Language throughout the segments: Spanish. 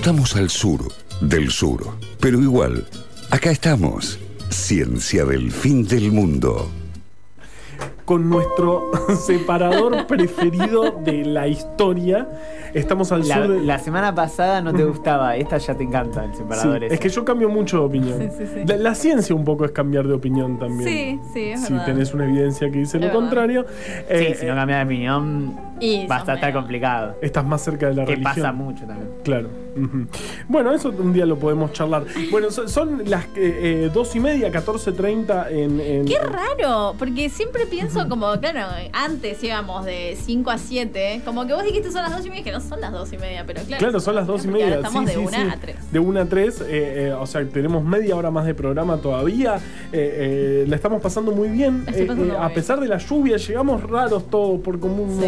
Estamos al sur del sur, pero igual, acá estamos. Ciencia del fin del mundo. Con nuestro separador preferido de la historia. Estamos al La, sur de... la semana pasada no te gustaba, esta ya te encanta el Sí, separador ese. es que yo cambio mucho de opinión. Sí, sí, sí. La, la ciencia un poco es cambiar de opinión también. Sí, sí, es Si verdad. tenés una evidencia que dice Es lo verdad. contrario, Sí, eh, si no cambias de opinión, Y va a estar complicado. estás más cerca de la Que religión. pasa mucho también. Claro. Bueno, eso un día lo podemos charlar. Bueno, son, son las eh, eh, dos y media, 14.30 en, en. Qué raro, porque siempre pienso como, claro, antes íbamos de 5 a 7, como que vos dijiste son las 2 y media, que no son las 2 y media, pero claro. Claro, son las dos y ahora media. Estamos sí, de sí, 1 sí. a 3. De 1 a 3, eh, eh, o sea, tenemos media hora más de programa todavía. eh, eh, la estamos pasando muy bien. Eh, pasando eh, muy a bien. pesar de la lluvia, llegamos raros todos, por común Sí,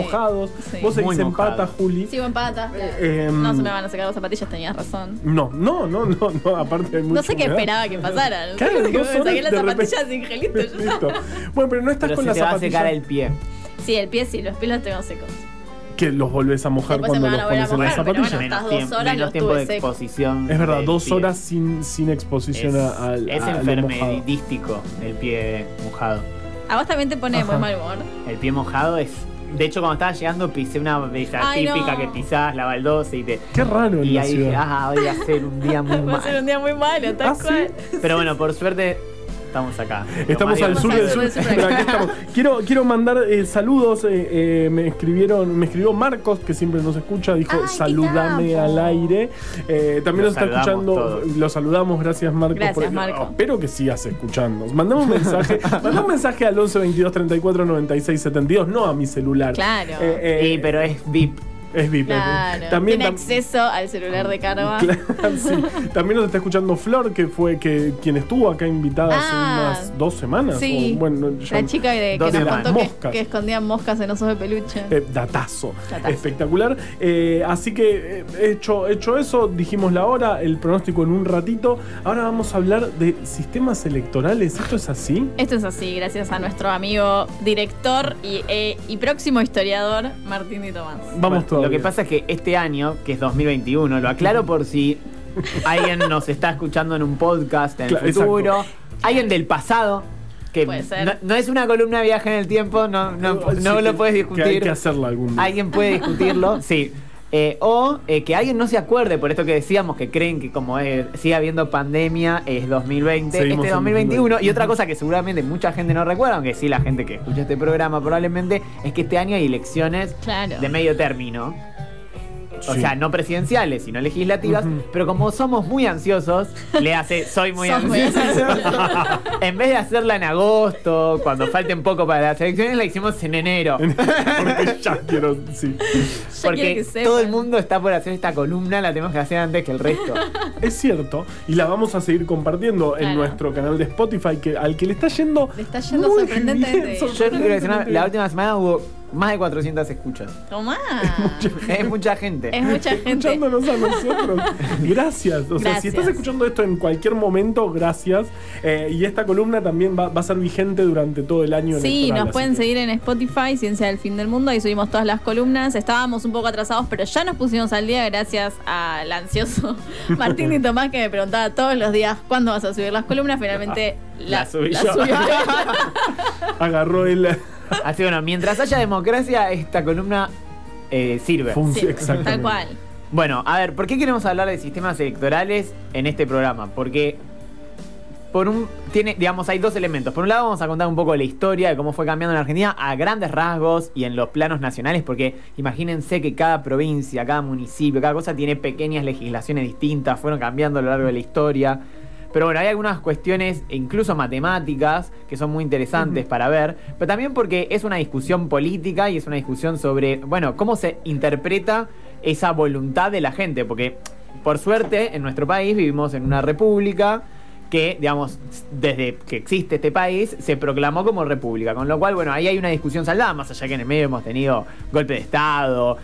mojados. sí. Vos seguís en pata, Juli. Sigo en patas. Eh, em, no se me van a sacar las zapatillas, tenías razón. No, no, no, no, no, aparte hay No sé qué esperaba que pasara. No sé Claro, que dos me saqué las zapatillas sin gelito. Bueno, pero no estás Pero con se las te va a secar el pie. Sí, el pie sí, los pies los tengo secos. que los volvés a mojar Después cuando los pones en las zapatillas. bueno, tiempo, horas menos los tiempo tuve de seco. exposición. Es verdad, dos pie. horas sin, sin exposición Es, al es enfermedístico el pie mojado. A vos también te pone Ajá. muy mal humor. El pie mojado es. De hecho, cuando estaba llegando, pisé una de esas Ay, no. típica que pisás la baldosa y te. Qué raro en Y la ahí dije, ciudad. ah, hoy va a ser un día muy Va a ser un día muy malo, tal ¿Ah, sí? cual. Pero bueno, por suerte, estamos acá. Estamos al sur del sur, pero aquí estamos. Quiero, quiero mandar eh, saludos. eh, eh, me escribieron, me escribió Marcos, que siempre nos escucha, dijo Ay, saludame al aire. Eh, también Lo nos está escuchando, todos. lo saludamos, gracias Marcos. Gracias, por- Marco. oh, espero que sigas escuchando. Mandame un mensaje, mandá un mensaje al 11 22 34 96 72, no a mi celular. Claro. Eh, eh, Sí, pero es VIP. Es VIP. Claro. También Tiene tam- acceso al celular de Carva. Claro, sí. También nos está escuchando Flor, que fue que quien estuvo acá invitada Ah. hace unas dos semanas. Sí. o, bueno, ya- La chica de- que nos contó que, Moscas. que escondían moscas en osos de peluche. eh, datazo. Datazo. Espectacular. Eh, así que eh, hecho, hecho eso, dijimos la hora, el pronóstico en un ratito. Ahora vamos a hablar de sistemas electorales. ¿Esto es así? Esto es así, gracias a nuestro amigo director y, eh, y próximo historiador, Martín Di Tomás. Vamos Bueno, Lo que pasa es que este año, que es 2021, lo aclaro por si alguien nos está escuchando en un podcast en Claro, el futuro, alguien del pasado. Que Puede ser. no, no es una columna de viaje en el tiempo, no, no, no Sí, lo puedes que discutir. hay que hacerla algún día. Alguien puede discutirlo, sí. Eh, o eh, que alguien no se acuerde, por esto que decíamos, que creen que como es- sigue habiendo pandemia, es 2020, Seguimos este en 2021. 2020. Y otra cosa que seguramente mucha gente no recuerda, aunque sí la gente que escucha este programa probablemente, es que este año hay elecciones Claro. de medio término. O Sí. sea, no presidenciales, sino legislativas. Pero como somos muy ansiosos, le hace soy muy ansioso. en vez de hacerla en agosto, cuando falten poco para las elecciones, la hicimos en enero. Porque ya quiero. Sí. Ya quiero Porque todo el mundo está por hacer esta columna, la tenemos que hacer antes que el resto. Es cierto. Y la vamos a seguir compartiendo en nuestro canal de Spotify, que, al que le está yendo. Le está yendo muy sorprendentemente. la última semana hubo más de 400 escuchas. Tomá. Es mucha gente. Es mucha gente. escuchándonos a nosotros. Gracias. O sea, si Gracias. estás escuchando esto en cualquier momento, gracias. Eh, y esta columna también va, va a ser vigente durante todo el año. Sí, electoral, nos pueden que- seguir en Spotify, Ciencia del Fin del Mundo, ahí subimos todas las columnas. Estábamos un poco atrasados, pero ya nos pusimos al día gracias al ansioso Martín y Tomás que me preguntaba todos los días cuándo vas a subir las columnas. Finalmente la, La subí la yo. subió. Agarró el. Así bueno, mientras haya democracia, esta columna eh, sirve. Sí, tal cual. Bueno, a ver, ¿por qué queremos hablar de sistemas electorales en este programa? Porque por un tiene, digamos, hay dos elementos. Por un lado, vamos a contar un poco de la historia de cómo fue cambiando en Argentina a grandes rasgos y en los planos nacionales, porque imagínense que cada provincia, cada municipio, cada cosa tiene pequeñas legislaciones distintas, fueron cambiando a lo largo de la historia. Pero bueno, hay algunas cuestiones, incluso matemáticas, que son muy interesantes para ver, pero también porque es una discusión política y es una discusión sobre, bueno, cómo se interpreta esa voluntad de la gente, porque por suerte en nuestro país vivimos en una república que, digamos, desde que existe este país, se proclamó como república, con lo cual, bueno, ahí hay una discusión saldada, más allá que en el medio hemos tenido golpe de Estado,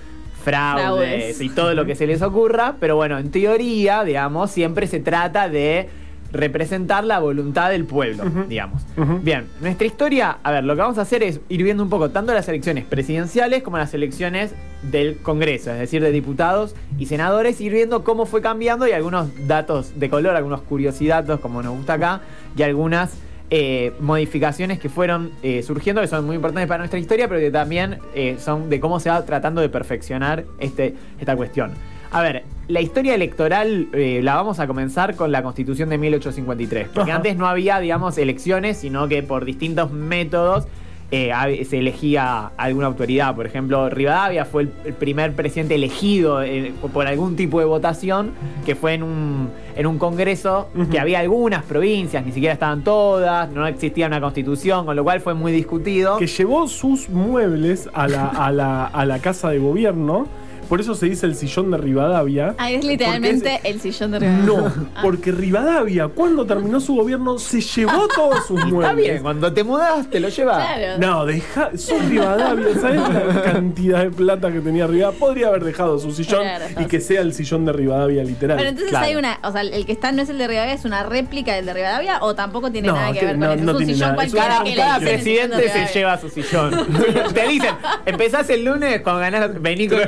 fraudes, Fraudes. y todo lo que se les ocurra, pero bueno, en teoría, digamos, siempre se trata de representar la voluntad del pueblo, digamos. Bien, nuestra historia, a ver, lo que vamos a hacer es ir viendo un poco tanto las elecciones presidenciales como las elecciones del Congreso, es decir, de diputados y senadores, ir viendo cómo fue cambiando y algunos datos de color, algunos curiosidades, como nos gusta acá, y algunas eh, modificaciones que fueron eh, surgiendo, que son muy importantes para nuestra historia, pero que también eh, son de cómo se va tratando de perfeccionar este, esta cuestión. A ver, la historia electoral eh, la vamos a comenzar con la constitución de 1853, porque Ajá. antes no había, digamos, elecciones, sino que por distintos métodos eh, se elegía alguna autoridad. Por ejemplo, Rivadavia fue el, primer presidente elegido eh, por algún tipo de votación, que fue en un, en un congreso que había algunas provincias, ni siquiera estaban todas, no existía una constitución, con lo cual fue muy discutido. Que llevó sus muebles a la, a la, a la casa de gobierno. Por eso se dice el sillón de Rivadavia. Ah, es literalmente es- el sillón de Rivadavia. No, Ah. porque Rivadavia, cuando terminó su gobierno, se llevó todos sus muebles. Está bien, cuando te mudas te lo llevas. Claro. No, deja, sos Rivadavia, ¿sabes la cantidad de plata que tenía Rivadavia? Podría haber dejado su sillón Claro, y que sea el sillón de Rivadavia literal. Pero entonces Claro. hay una, o sea, el que está no es el de Rivadavia, es una réplica del de Rivadavia o tampoco tiene No, nada que que ver no- con eso. no es un tiene sillón cualquiera Cada, que cada presidente se lleva su sillón. Te dicen, empezás el lunes cuando ganás, vení con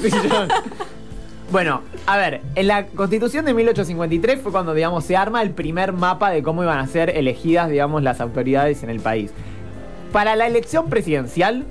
Bueno, a ver, en la constitución de 1853 fue cuando, digamos, se arma el primer mapa de cómo iban a ser elegidas, digamos, las autoridades en el país. Para la elección presidencial,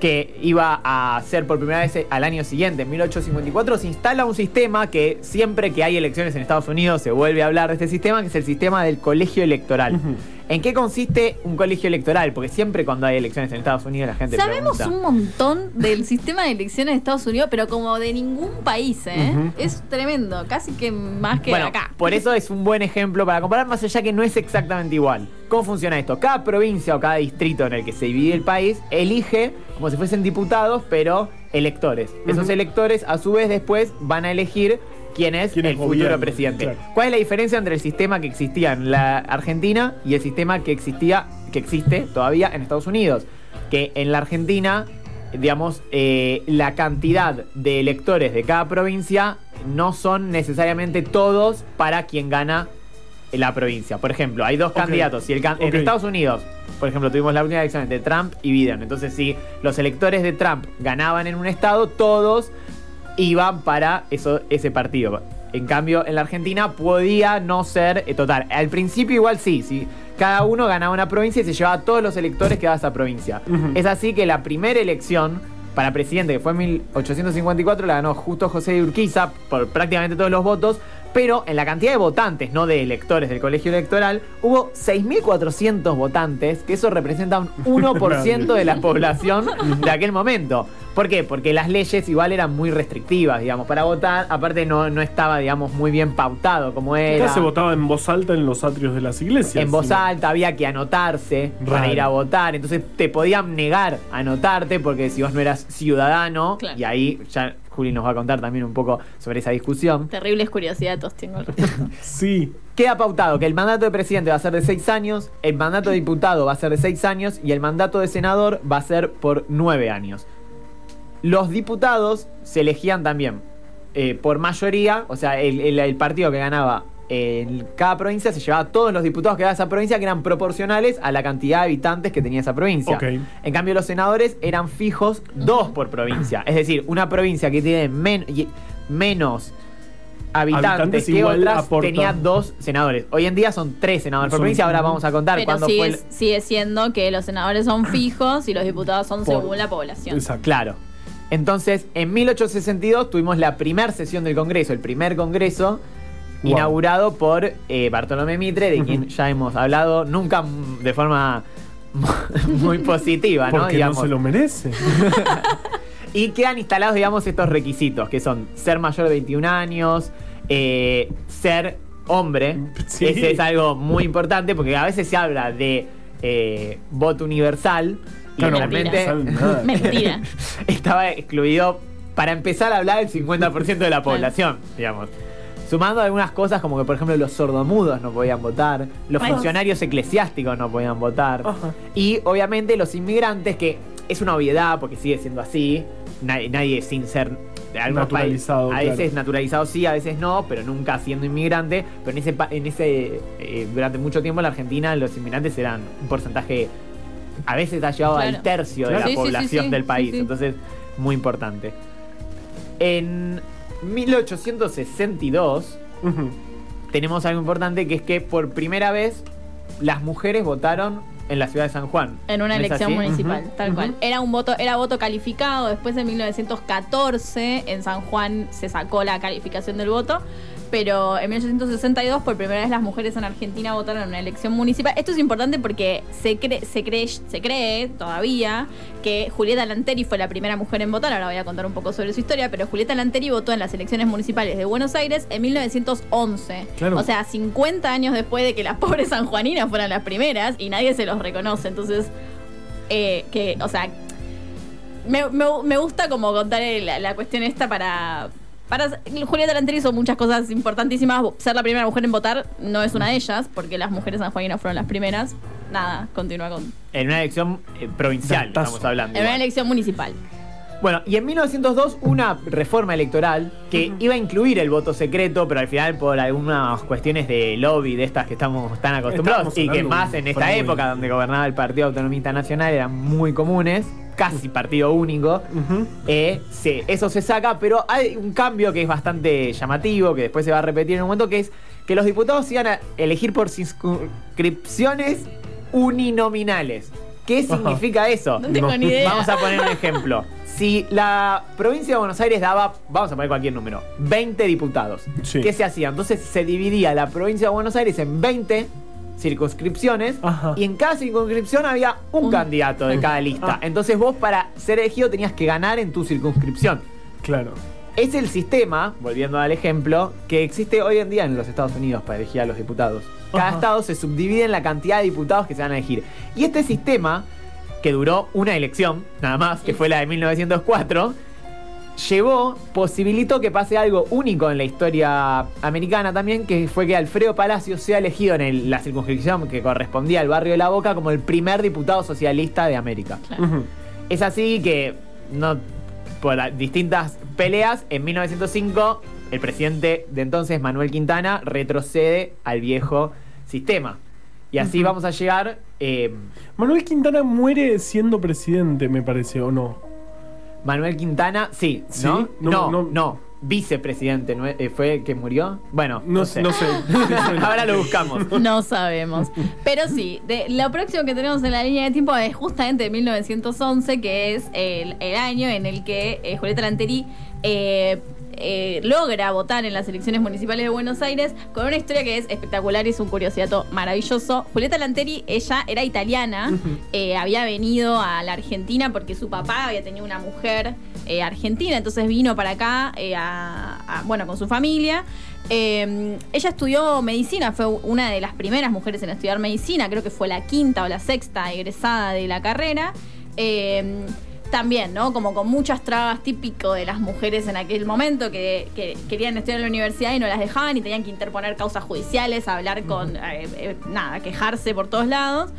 que iba a ser por primera vez al año siguiente, en 1854, se instala un sistema que siempre que hay elecciones en Estados Unidos se vuelve a hablar de este sistema, que es el sistema del colegio electoral. ¿En qué consiste un colegio electoral? Porque siempre cuando hay elecciones en Estados Unidos la gente Sabemos pregunta. un montón del sistema de elecciones de Estados Unidos, pero como de ningún país, ¿eh? Es tremendo, casi que más que bueno, acá. por eso es un buen ejemplo para comparar, más allá que no es exactamente igual. ¿Cómo funciona esto? Cada provincia o cada distrito en el que se divide el país elige como si fuesen diputados, pero electores. Esos electores, a su vez, después van a elegir quién es el futuro presidente. claro. ¿Cuál es la diferencia entre el sistema que existía en la Argentina y el sistema que existía, que existe todavía en Estados Unidos? Que en la Argentina, digamos, eh, la cantidad de electores de cada provincia no son necesariamente todos para quien gana la provincia. Por ejemplo, hay dos candidatos. Si el can- En. Estados Unidos, por ejemplo, tuvimos la última elección entre Trump y Biden. Entonces, si los electores de Trump ganaban en un estado, todos iban para eso, ese partido. En cambio, en la Argentina podía no ser eh, total. Al principio igual sí, sí. Cada uno ganaba una provincia y se llevaba a todos los electores que daba esa provincia. Es así que la primera elección para presidente, que fue en 1854, la ganó justo José de Urquiza por prácticamente todos los votos, pero en la cantidad de votantes, no de electores del colegio electoral, hubo 6.400 votantes, que eso representa un 1% de la población de aquel momento. ¿Por qué? Porque las leyes igual eran muy restrictivas, digamos, para votar. Aparte no, no estaba, digamos, muy bien pautado como era. Acá se votaba en voz alta en los atrios de las iglesias. En voz alta había que anotarse para ir a votar. Entonces te podían negar a anotarte porque si vos no eras ciudadano, Claro. y ahí ya Juli nos va a contar también un poco sobre esa discusión. Terribles curiosidades tengo al respecto. Sí. Queda pautado que el mandato de presidente va a ser de seis años, el mandato de diputado va a ser de seis años y el mandato de senador va a ser por nueve años. Los diputados se elegían también eh, por mayoría, o sea, el, el- el partido que ganaba en cada provincia se llevaba todos los diputados que daba esa provincia que eran proporcionales a la cantidad de habitantes que tenía esa provincia. En cambio, los senadores eran fijos dos por provincia. Es decir, una provincia que tiene men- menos habitantes, Habitantes que igual otras aporta. tenía dos senadores. Hoy en día son tres senadores por provincia. Ahora vamos a contar Pero cuándo sigue, fue el... sigue siendo que los senadores son fijos y los diputados son Por- según la población. Exacto. Claro. Entonces, en 1862 tuvimos la primera sesión del Congreso, el primer Congreso, Wow. inaugurado por eh, Bartolomé Mitre, de quien ya hemos hablado, nunca de forma muy positiva, ¿no? Porque Digamos. no se lo merece. Y quedan instalados, digamos, estos requisitos, que son ser mayor de 21 años, eh, ser hombre. Sí. Ese es algo muy importante porque a veces se habla de eh, voto universal y Claro, realmente. Mentira. estaba excluido, para empezar a hablar, el 50% de la población, digamos. Sumando algunas cosas como que, por ejemplo, los sordomudos no podían votar, los funcionarios eclesiásticos no podían votar, y obviamente los inmigrantes, que es una obviedad porque sigue siendo así, nadie, nadie sin ser Naturalizado, países, a veces claro. naturalizado sí, a veces no, pero nunca siendo inmigrante. Pero en ese, pa- en ese eh, durante mucho tiempo en la Argentina los inmigrantes eran un porcentaje, a veces ha llegado Claro. al tercio Claro. de Sí, la sí, sí, población sí, del sí, país. sí. Entonces, muy importante. En 1862 Ujú. tenemos algo importante que es que por primera vez las mujeres votaron en la ciudad de San Juan. En una ¿No es elección así? municipal, tal cual. Era un voto, era voto calificado. Después de 1914 en San Juan se sacó la calificación del voto. Pero en 1862 por primera vez las mujeres en Argentina votaron en una elección municipal. Esto es importante porque se cree, se cree, se cree todavía que Julieta Lanteri fue la primera mujer en votar. Ahora voy a contar un poco sobre su historia, pero Julieta Lanteri votó en las elecciones municipales de Buenos Aires en 1911. Claro. O sea, 50 años después de que las pobres sanjuaninas fueran las primeras y nadie se los reconoce. Entonces, eh, que, o sea, me, me- me gusta como contar la cuestión esta para... Para Julieta Lanteri hizo muchas cosas importantísimas. Ser la primera mujer en votar no es una de ellas, porque las mujeres sanjuaninas fueron las primeras. Nada, continúa con. En una elección eh, provincial, Datazo. estamos hablando. En una elección municipal. Bueno, y en 1902 una reforma electoral que iba a incluir el voto secreto, pero al final por algunas cuestiones de lobby de estas que estamos tan acostumbrados y que más en esta época donde gobernaba el Partido Autonomista Nacional eran muy comunes, casi partido único. Eh, sí, eso se saca, pero hay un cambio que es bastante llamativo, que después se va a repetir en un momento, que es que los diputados se iban a elegir por circunscripciones uninominales. ¿Qué significa eso? No tengo No. ni idea. Vamos a poner un ejemplo. Si la provincia de Buenos Aires daba, vamos a poner cualquier número, 20 diputados, Sí. ¿qué se hacía? Entonces se dividía la provincia de Buenos Aires en 20 circunscripciones Ajá. y en cada circunscripción había un, Un- candidato de cada lista. Ah. Entonces vos para ser elegido tenías que ganar en tu circunscripción. Claro. Es el sistema, volviendo al ejemplo, que existe hoy en día en los Estados Unidos para elegir a los diputados. Cada Ajá. estado se subdivide en la cantidad de diputados que se van a elegir. Y este sistema, que duró una elección, nada más, que fue la de 1904, llevó, posibilitó que pase algo único en la historia americana también, que fue que Alfredo Palacio sea elegido en el- la circunscripción que correspondía al barrio de La Boca como el primer diputado socialista de América. Es así que, no, por distintas peleas, en 1905 el presidente de entonces, Manuel Quintana, retrocede al viejo sistema. Y así vamos a llegar... eh, Manuel Quintana muere siendo presidente, me parece, ¿o no? Manuel Quintana, sí, Sí, ¿no? no, No, no. no, vicepresidente, ¿no? Eh, ¿fue el que murió? Bueno, No, no sé. no sé. Ahora lo buscamos. No sabemos. Pero sí, de, lo próximo que tenemos en la línea de tiempo es justamente 1911, que es el, el año en el que eh, Julieta Lanteri eh, eh, logra votar en las elecciones municipales de Buenos Aires con una historia que es espectacular y es un curiosidad maravilloso. Julieta Lanteri, ella era italiana, eh, había venido a la Argentina porque su papá había tenido una mujer eh, argentina, entonces vino para acá, a- a- bueno, con su familia. Eh, ella estudió medicina, fue una de las primeras mujeres en estudiar medicina, creo que fue la quinta o la sexta egresada de la carrera. Eh, también, ¿no? Como con muchas trabas típico de las mujeres en aquel momento que, que querían estudiar en la universidad y no las dejaban y tenían que interponer causas judiciales, hablar con, eh, eh, nada, quejarse por todos lados.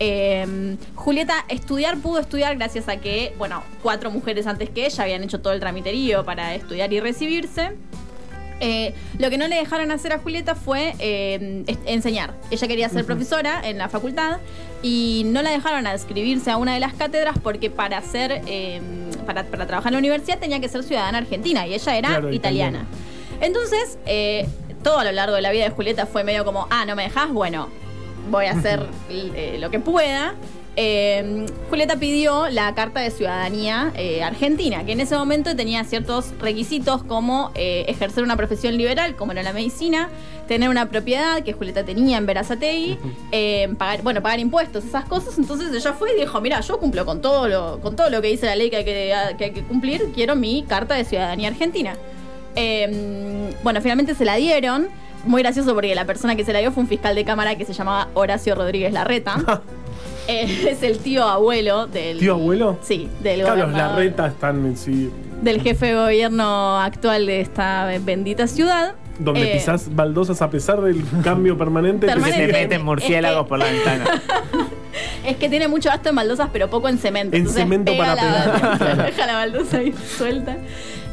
Eh, Julieta estudiar pudo estudiar gracias a que, bueno, cuatro mujeres antes que ella habían hecho todo el tramiterío para estudiar y recibirse. Eh, lo que no le dejaron hacer a Julieta fue eh, enseñar. Ella quería ser profesora en la facultad y no la dejaron adscribirse a una de las cátedras porque para hacer, eh, para, para trabajar en la universidad tenía que ser ciudadana argentina y ella era Claro, italiana. italiana. Entonces, eh, todo a lo largo de la vida de Julieta fue medio como, ah, no me dejas, bueno, voy a hacer lo que pueda. Eh, Julieta pidió la carta de ciudadanía eh, argentina, que en ese momento tenía ciertos requisitos como eh, ejercer una profesión liberal, como era la medicina, tener una propiedad que Julieta tenía en Verazategui, eh, pagar, bueno, pagar impuestos, esas cosas. Entonces ella fue y dijo, mira, yo cumplo con todo lo, con todo lo que dice la ley que hay que, que hay que cumplir, quiero mi carta de ciudadanía argentina. Eh, bueno, finalmente se la dieron. Muy gracioso porque la persona que se la dio fue un fiscal de cámara que se llamaba Horacio Rodríguez Larreta. Eh, es el tío abuelo del. ¿Tío abuelo? Sí, del Claro, los gobernador- Larreta están en sí. Del jefe de gobierno actual de esta bendita ciudad. Donde Eh, pisás baldosas a pesar del cambio permanente. Se Permanente. te meten Es murciélagos que- por la ventana. Es que tiene mucho gasto en baldosas, pero poco en cemento. En Entonces cemento pega para la- pegar. Deja la baldosa ahí suelta.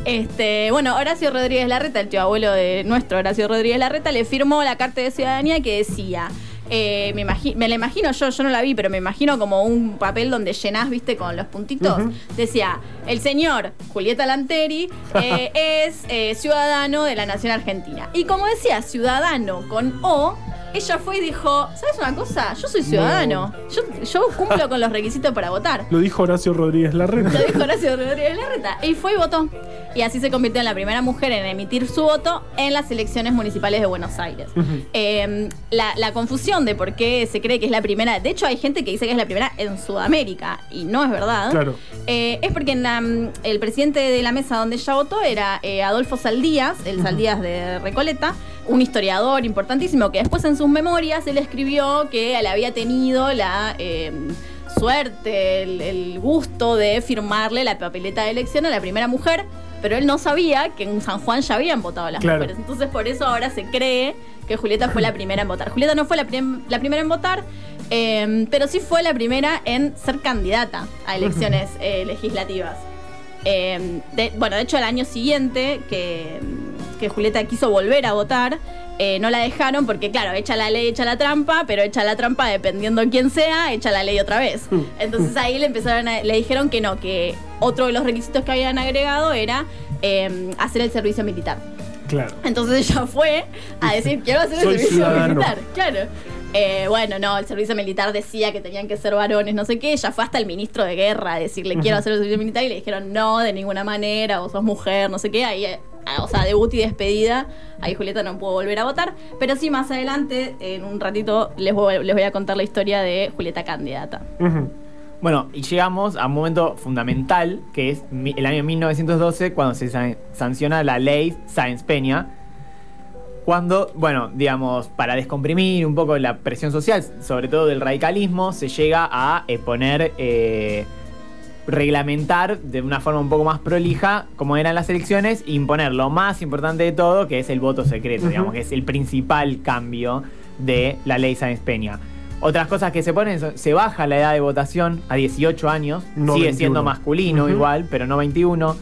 Este, bueno, Horacio Rodríguez Larreta, el tío abuelo de nuestro Horacio Rodríguez Larreta, le firmó la carta de ciudadanía que decía. Eh, me, me la imagino yo, yo no la vi, pero me imagino como un papel donde llenás, viste, con los puntitos. Decía, el señor Julieta Lanteri eh, es eh, ciudadano de la Nación Argentina. Y como decía ciudadano con O, ella fue y dijo, ¿sabes una cosa? Yo soy ciudadano. Yo, yo cumplo con los requisitos para votar. Lo dijo Horacio Rodríguez Larreta. Lo dijo Horacio Rodríguez Larreta. Y fue y votó. Y así se convirtió en la primera mujer en emitir su voto en las elecciones municipales de Buenos Aires. Eh, la, la confusión de por qué se cree que es la primera. De hecho, hay gente que dice que es la primera en Sudamérica. Y no es verdad. Claro. Eh, es porque en la, el presidente de la mesa donde ella votó era eh, Adolfo Saldías, el Saldías de Recoleta, un historiador importantísimo que después en sus memorias él escribió que él había tenido la eh, suerte, el, el gusto de firmarle la papeleta de elección a la primera mujer, pero él no sabía que en San Juan ya habían votado las Claro. mujeres. Entonces por eso ahora se cree que Julieta fue la primera en votar. Julieta no fue la, prim- la primera en votar, eh, pero sí fue la primera en ser candidata a elecciones eh, legislativas. Eh, de- bueno, de hecho, el año siguiente que, que Julieta quiso volver a votar, eh, no la dejaron porque, claro, echa la ley, echa la trampa, pero echa la trampa dependiendo quién sea, echa la ley otra vez. Entonces ahí le empezaron a- le dijeron que no, que otro de los requisitos que habían agregado era eh, hacer el servicio militar. Claro. Entonces ella fue a decir, quiero hacer el Soy servicio ciudadano. militar. Claro. Eh, bueno, no, el servicio militar decía que tenían que ser varones, no sé qué. Ella fue hasta el ministro de guerra a decirle, quiero hacer el servicio militar. Y le dijeron, no, de ninguna manera, vos sos mujer, no sé qué. Ahí, eh, o sea, debut y despedida. Ahí Julieta no pudo volver a votar. Pero sí, más adelante, en un ratito, les voy, les voy a contar la historia de Julieta candidata. Bueno, y llegamos a un momento fundamental, que es el año 1912, cuando se san- sanciona la ley Sáenz Peña. Cuando, bueno, digamos, para descomprimir un poco la presión social, sobre todo del radicalismo, se llega a eh, poner, eh, reglamentar de una forma un poco más prolija cómo eran las elecciones e imponer lo más importante de todo, que es el voto secreto, digamos, que es el principal cambio de la ley Sáenz Peña. Otras cosas que se ponen, son- se baja la edad de votación a 18 años, No sigue 21. siendo masculino igual, pero no 21.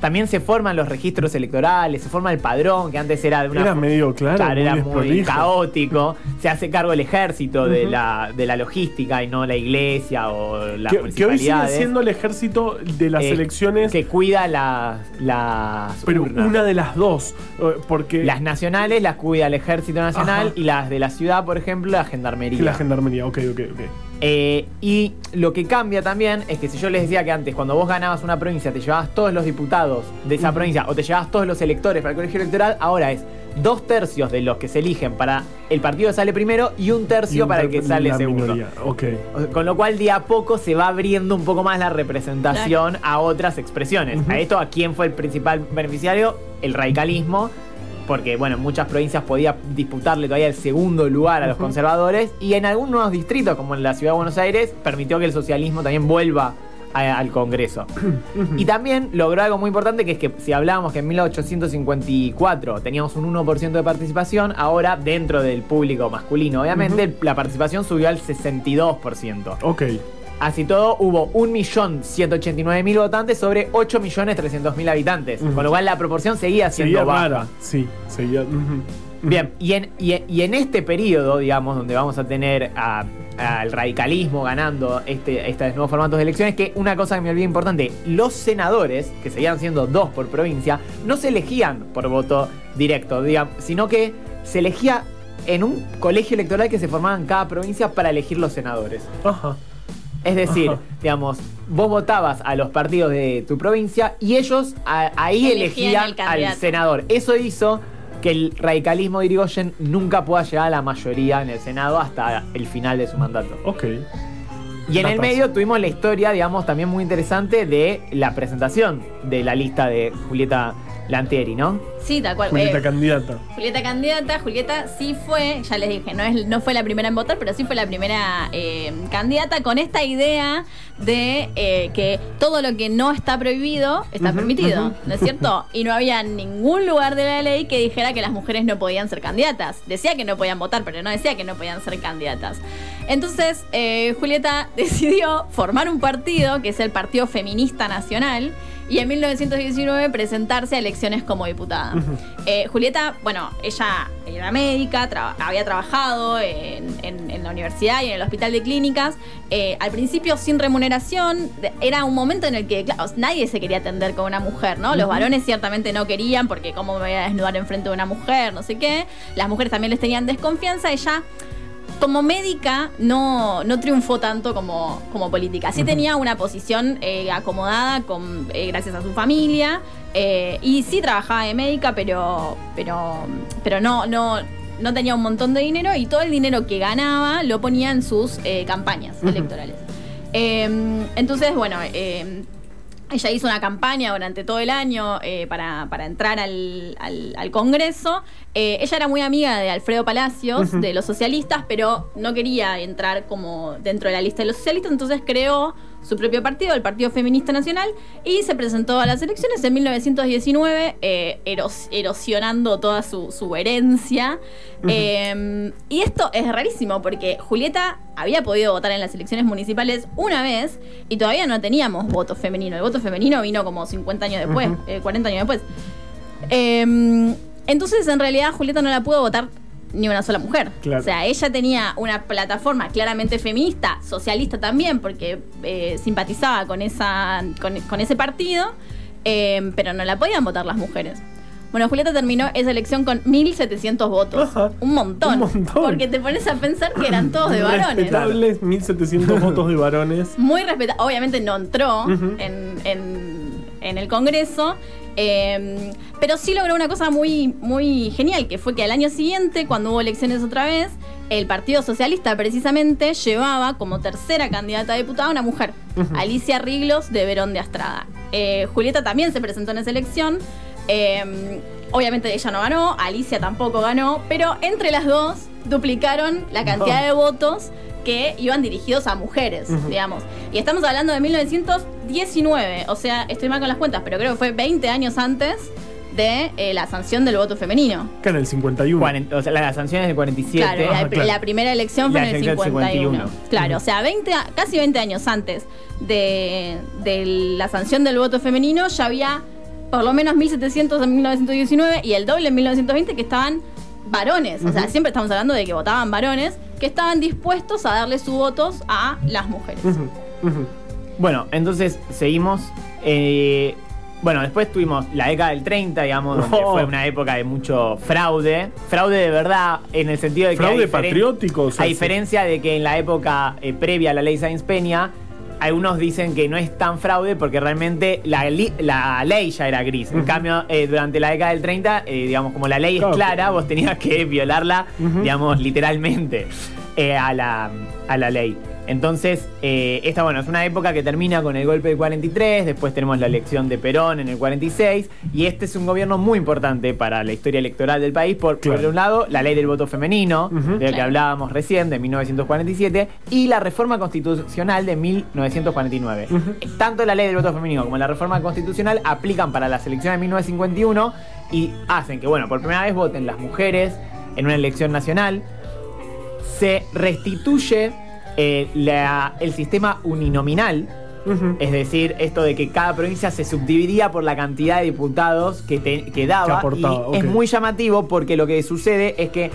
También se forman los registros electorales, se forma el padrón, que antes era de una Era medio claro, muy era muy caótico. Se hace cargo el ejército de, la, de la logística y no la iglesia o las Que, que hoy sigue siendo el ejército de las Eh, elecciones, Que cuida las, las pero urnas. una de las dos. eh, Porque Las nacionales las cuida el Ejército Nacional Ajá. y las de la ciudad, por ejemplo, la Gendarmería. la gendarmería, ok, ok, ok. Eh, y lo que cambia también es que si yo les decía que antes, cuando vos ganabas una provincia, te llevabas todos los diputados de esa provincia o te llevabas todos los electores para el colegio electoral, ahora es dos tercios de los que se eligen para el partido que sale primero y un tercio Y un para el que sale segundo. Con lo cual, día a poco se va abriendo un poco más la representación a otras expresiones. A esto, ¿a quién fue el principal beneficiario? El radicalismo. Porque, bueno, en muchas provincias podía disputarle todavía el segundo lugar a los conservadores. Y en algunos distritos, como en la ciudad de Buenos Aires, permitió que el socialismo también vuelva a- al Congreso. Y también logró algo muy importante, que es que si hablábamos que en 1854 teníamos un 1% de participación, ahora dentro del público masculino, obviamente, la participación subió al 62%. Ok. Así todo, hubo 1.189.000 votantes sobre 8.300.000 habitantes. Ujú. Con lo cual la proporción seguía siendo Seguía baja. rara. Sí, seguía. Bien, y en, y, y en este periodo, digamos, donde vamos a tener al radicalismo ganando este, estos nuevos formatos de elecciones, que una cosa que me olvidé importante, los senadores, que seguían siendo dos por provincia, no se elegían por voto directo, digamos, sino que se elegía en un colegio electoral que se formaba en cada provincia para elegir los senadores. Ajá. Es decir, digamos, vos votabas a los partidos de tu provincia y ellos a- ahí Elegían elegían el al senador. Eso hizo que el radicalismo de Irigoyen nunca pueda llegar a la mayoría en el Senado hasta el final de su mandato. Ok. Y en el medio tuvimos la historia, digamos, también muy interesante de la presentación de la lista de Julieta Lantieri, ¿no? Sí, tal cual. Julieta Eh, candidata. Julieta candidata, Julieta sí fue, ya les dije, no, es, no fue la primera en votar, pero sí fue la primera eh, candidata con esta idea de eh, que todo lo que no está prohibido está permitido. ¿no es cierto? Y no había ningún lugar de la ley que dijera que las mujeres no podían ser candidatas. Decía que no podían votar, pero no decía que no podían ser candidatas. Entonces, eh, Julieta decidió formar un partido, que es el Partido Feminista Nacional, y en 1919 presentarse a elecciones como diputada. Eh, Julieta, bueno, ella era médica, había trabajado en, en- en la universidad y en el hospital de clínicas, eh, al principio sin remuneración, era un momento en el que claro, nadie se quería atender con una mujer, ¿no? Los varones ciertamente no querían porque cómo me voy a desnudar enfrente de una mujer, no sé qué, las mujeres también les tenían desconfianza, ella como médica no, no triunfó tanto como, como política. Sí tenía una posición eh, acomodada con, eh, gracias a su familia eh, y sí trabajaba de médica, pero, pero, pero no, no, no tenía un montón de dinero y todo el dinero que ganaba lo ponía en sus campañas electorales. Eh, entonces, bueno, eh, ella hizo una campaña durante todo el año eh, para, para entrar al, al- al Congreso. Eh, ella era muy amiga de Alfredo Palacios, de los socialistas, pero no quería entrar como dentro de la lista de los socialistas, entonces creó su propio partido, el Partido Feminista Nacional, y se presentó a las elecciones en 1919, eh, eros- erosionando toda su, su herencia. Eh, y esto es rarísimo porque Julieta había podido votar en las elecciones municipales una vez y todavía no teníamos voto femenino. El voto femenino vino como 50 años después, eh, 40 años después. Eh, entonces, en realidad, Julieta no la pudo votar ni una sola mujer. Claro. O sea, ella tenía una plataforma claramente feminista, socialista también, porque eh, simpatizaba con, esa, con, con ese partido, eh, pero no la podían votar las mujeres. Bueno, Julieta terminó esa elección con 1.700 votos. Ajá. Un montón. Un montón. Porque te pones a pensar que eran todos de varones. Respetables 1700 votos de varones. Muy respetable. Obviamente no entró en, en- en el Congreso. Eh, pero sí logró una cosa muy, muy genial, que fue que al año siguiente, cuando hubo elecciones otra vez, el Partido Socialista precisamente llevaba como tercera candidata a diputada a una mujer, Alicia Riglos de Verón de Astrada. Eh, Julieta también se presentó en esa elección. eh, obviamente ella no ganó, Alicia tampoco ganó, pero entre las dos duplicaron la cantidad de votos que iban dirigidos a mujeres, digamos. Y estamos hablando de 1919, o sea, estoy mal con las cuentas, pero creo que fue 20 años antes de eh, la sanción del voto femenino. Que en el 51. Cuaren- o sea, la sanción es del 47. Claro, la, claro. la primera elección fue La en el elección 51. 51. Claro, o sea, 20, a- casi 20 años antes de, de la sanción del voto femenino ya había por lo menos 1700 en 1919 y el doble en 1920 que estaban varones. O sea, siempre estamos hablando de que votaban varones que estaban dispuestos a darle sus votos a las mujeres. Ujú. Bueno, entonces seguimos. eh, bueno, después tuvimos la década del 30, digamos, donde Oh. fue una época de mucho fraude. Fraude de verdad, en el sentido de que. Fraude patriótico, o sea, a diferencia de que en la época eh, previa a la ley Sáenz Peña, algunos dicen que no es tan fraude porque realmente la, la ley ya era gris. En cambio, eh, durante la década del 30, eh, digamos, como la ley Claro. es clara, vos tenías que violarla, digamos, literalmente eh, a, la, a la ley. Entonces, eh, esta, bueno, es una época que termina con el golpe del 43, después tenemos la elección de Perón en el 46, y este es un gobierno muy importante para la historia electoral del país, por, por un lado, la ley del voto femenino, de la que hablábamos recién, de 1947, y la reforma constitucional de 1949. Tanto la ley del voto femenino como la reforma constitucional aplican para las elecciones de 1951 y hacen que, bueno, por primera vez voten las mujeres en una elección nacional. Se restituye eh, la- el sistema uninominal, es decir, esto de que cada provincia se subdividía por la cantidad de diputados que, te- que daba. Que aportaba, y es muy llamativo porque lo que sucede es que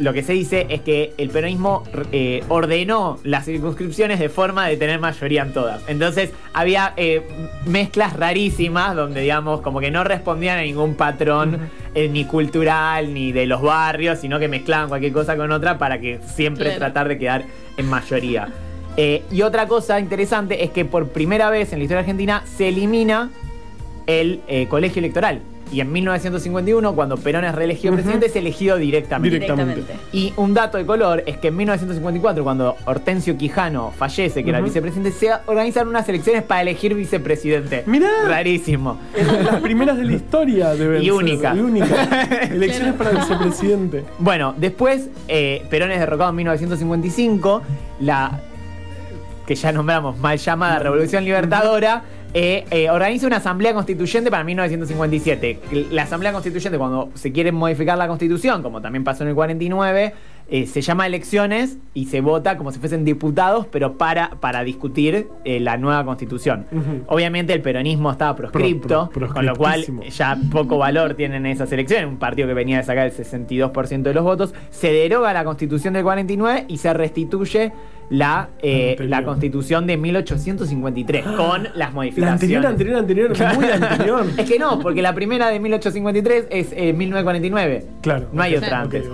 lo que se dice es que el peronismo eh, ordenó las circunscripciones de forma de tener mayoría en todas. Entonces había eh, mezclas rarísimas donde, digamos, como que no respondían a ningún patrón eh, ni cultural ni de los barrios, sino que mezclaban cualquier cosa con otra para que siempre Claro. tratar de quedar en mayoría. Y otra cosa interesante es que por primera vez en la historia argentina se elimina el colegio electoral. Y en 1951, cuando Perón es reelegido presidente, es elegido directamente. Directamente. Y un dato de color es que en 1954, cuando Hortensio Quijano fallece, que era el vicepresidente, se organizan unas elecciones para elegir vicepresidente. Mirá. Rarísimo. Las primeras de la historia deben Y ser. únicas. Y únicas. Elecciones para vicepresidente. Bueno, después eh, Perón es derrocado en 1955. La que ya nombramos mal llamada Revolución Libertadora eh, eh, organiza una asamblea constituyente para 1957. La asamblea constituyente, cuando se quiere modificar la constitución, como también pasó en el 49, eh, se llama elecciones y se vota como si fuesen diputados, pero para, para discutir eh, la nueva constitución. Obviamente el peronismo estaba proscripto, Pro- pro- con lo cual ya poco valor tienen esas elecciones. Un partido que venía de sacar el 62% de los votos. Se deroga la constitución del 49 y se restituye la, eh, Anterior. la constitución de 1853 con las La modificaciones. anterior, anterior, anterior, muy anterior. Es que no, porque la primera de 1853 es eh, 1949. Claro. No hay otra antes.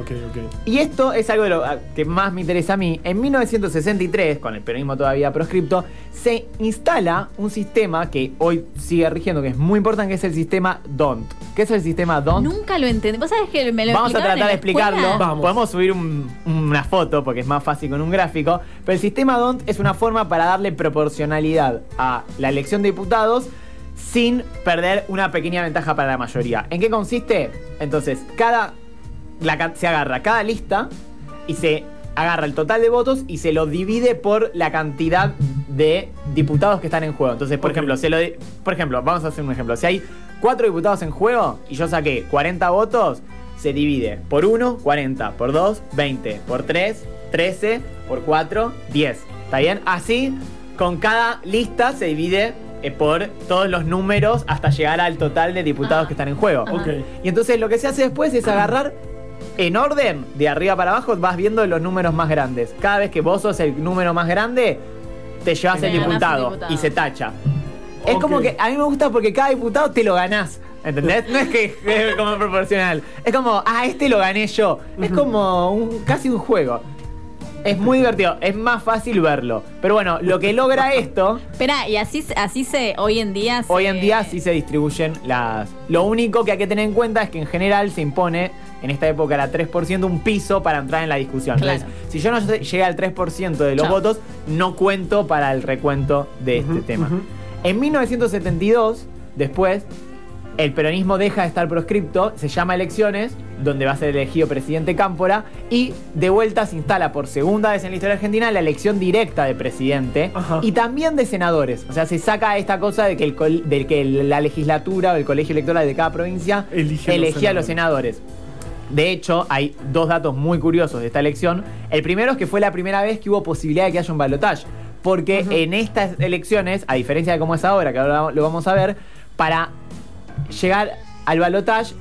Y esto es algo de lo ah, que más me interesa a mí. En 1963, con el peronismo todavía proscripto, se instala un sistema que hoy sigue rigiendo, que es muy importante, que es el sistema DONT. ¿Qué es el sistema DONT? Nunca lo entendí. ¿Vos sabés que me lo Vamos a tratar de la explicarlo. Vamos. Podemos subir un- una foto porque es más fácil con un gráfico. Pero el sistema DONT es una forma para darle proporcionalidad a la elección de diputados sin perder una pequeña ventaja para la mayoría. ¿En qué consiste? Entonces, cada la se agarra cada lista y se agarra el total de votos y se lo divide por la cantidad de diputados que están en juego. Entonces, por ejemplo, se lo por ejemplo, vamos a hacer un ejemplo. Si hay cuatro diputados en juego y yo saqué 40 votos, se divide por 1, 40, por 2, 20, por 3, 13, por 4, 10. ¿Está bien? Así, con cada lista se divide eh, por todos los números hasta llegar al total de diputados Ah. que están en juego. Y entonces lo que se hace después es agarrar en orden, de arriba para abajo, vas viendo los números más grandes. Cada vez que vos sos el número más grande, te llevas el diputado, diputado. y se tacha. Es como que a mí me gusta porque cada diputado te lo ganás. ¿Entendés? No es que es como proporcional. Es como, ah, este lo gané yo. Es como un, casi un juego. Es muy divertido. Es más fácil verlo. Pero bueno, lo que logra esto Espera, y así, así se, hoy en día se- Hoy en día sí se distribuyen las. Lo único que hay que tener en cuenta es que en general se impone, en esta época era 3%, un piso para entrar en la discusión. Claro. Entonces, si yo no llegué al 3% de los Chao. votos, no cuento para el recuento de este tema. En 1972, después, el peronismo deja de estar proscripto, se llama elecciones, donde va a ser elegido presidente Cámpora, y de vuelta se instala por segunda vez en la historia argentina la elección directa de presidente Ajá. y también de senadores. O sea, se saca esta cosa de que, el de que la legislatura o el colegio electoral de cada provincia Elige elegía a los senadores. De hecho, hay dos datos muy curiosos de esta elección. El primero es que fue la primera vez que hubo posibilidad de que haya un balotaje. Porque en estas elecciones, a diferencia de cómo es ahora, que ahora lo vamos a ver, para llegar al balotaje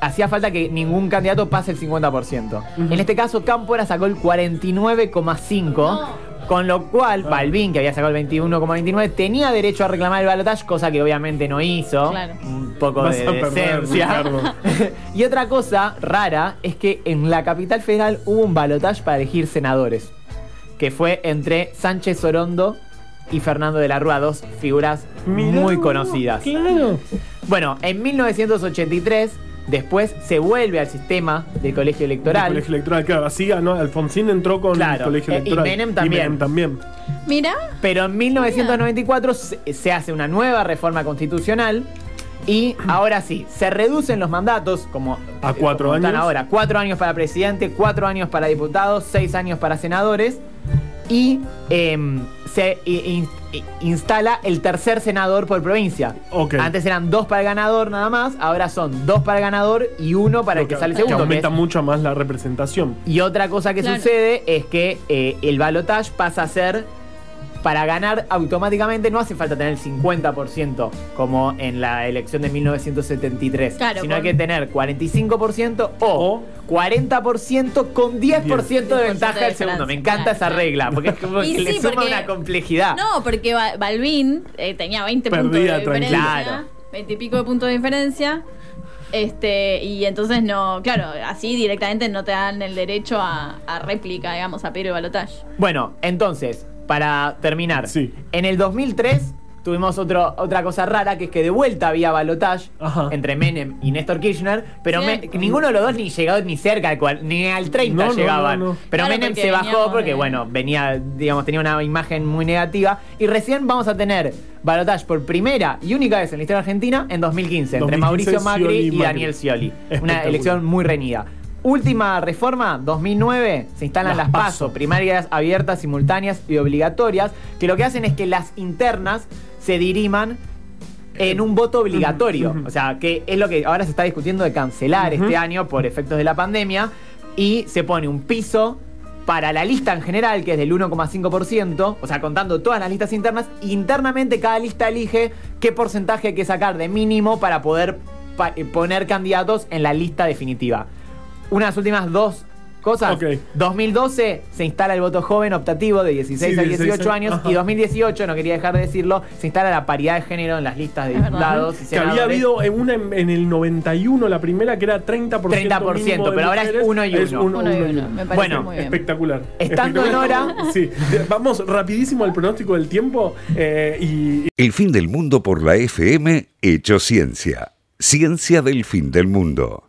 hacía falta que ningún candidato pase el 50%. Ujú. En este caso, Cámpora sacó el 49,5%. Con lo cual. Balvin, que había sacado el 21,29, tenía derecho a reclamar el balotaje, cosa que obviamente no hizo. Claro. Un poco Vas de perder, decencia. Y otra cosa rara es que en la capital federal hubo un balotaje para elegir senadores, que fue entre Sánchez Orondo y Fernando de la Rúa, dos figuras Mirá muy conocidas. Claro. Bueno, en 1983, después se vuelve al sistema del colegio El electoral. colegio electoral, claro. Así ganó. Alfonsín entró con Claro, el colegio eh, y electoral. Menem también. Menem también. Mira, Pero en 1994 se, se hace una nueva reforma constitucional y ahora sí, se reducen los mandatos como, ¿A cuatro como están años? ahora. Cuatro años para presidente, cuatro años para diputados, seis años para senadores y em, se in- instala el tercer senador por provincia. Antes eran dos para el ganador nada más, ahora son dos para el ganador y uno para el que sale segundo. que aumenta es- mucho más la representación. y otra cosa que Claro. sucede es que eh, el balotage pasa a ser. Para ganar automáticamente no hace falta tener el 50% como en la elección de 1973, Claro, sino hay que tener 45% o, O 40% con 10% de ventaja del de segundo. Me encanta claro, esa claro. regla, porque es como Y que le suma porque- una complejidad. no, porque Ba- Balvin eh, tenía 20 puntos de diferencia. tranquilo. Claro. 20 y pico de puntos de diferencia. Este, y entonces no, claro, así directamente no te dan el derecho a, a réplica, digamos, a pedir el balotaje. Bueno, entonces, para terminar, Sí. en el 2003 tuvimos otro, otra cosa rara, que es que de vuelta había balotage Ajá. entre Menem y Néstor Kirchner, pero me- ninguno de los dos ni llegó ni cerca, al cual- ni al 30 No, llegaban. no, no. Pero Claro, Menem se bajó veníamos porque, de- bueno, venía, digamos, tenía una imagen muy negativa. Y recién vamos a tener balotage por primera y única vez en la historia argentina en 2015, entre 2015, Mauricio Macri y y Macri. Daniel Scioli. Una elección muy reñida. Última reforma, 2009, se instalan Las las, PASO. PASO, primarias abiertas, simultáneas y obligatorias, que lo que hacen es que las internas se diriman en un voto obligatorio. O sea, que es lo que ahora se está discutiendo de cancelar este año por efectos de la pandemia. Y se pone un piso para la lista en general, que es del 1,5%, o sea, contando todas las listas internas, internamente cada lista elige qué porcentaje hay que sacar de mínimo para poder pa- eh, poner candidatos en la lista definitiva. Unas últimas dos cosas. Ok. 2012 se instala el voto joven optativo de 16 Sí, a 16 18 años ajá. y 2018, no quería dejar de decirlo, se instala la paridad de género en las listas de Es diputados y Que había habido en una en, en el 91, la primera, que era 30%. 30%, mínimo de pero ahora es uno y uno. Uno y uno uno. Me parece Bueno, muy bien. Espectacular. Estando en hora- Sí. Vamos rapidísimo al pronóstico del tiempo eh, y, El fin del mundo por la FM hecho ciencia. Ciencia del fin del mundo.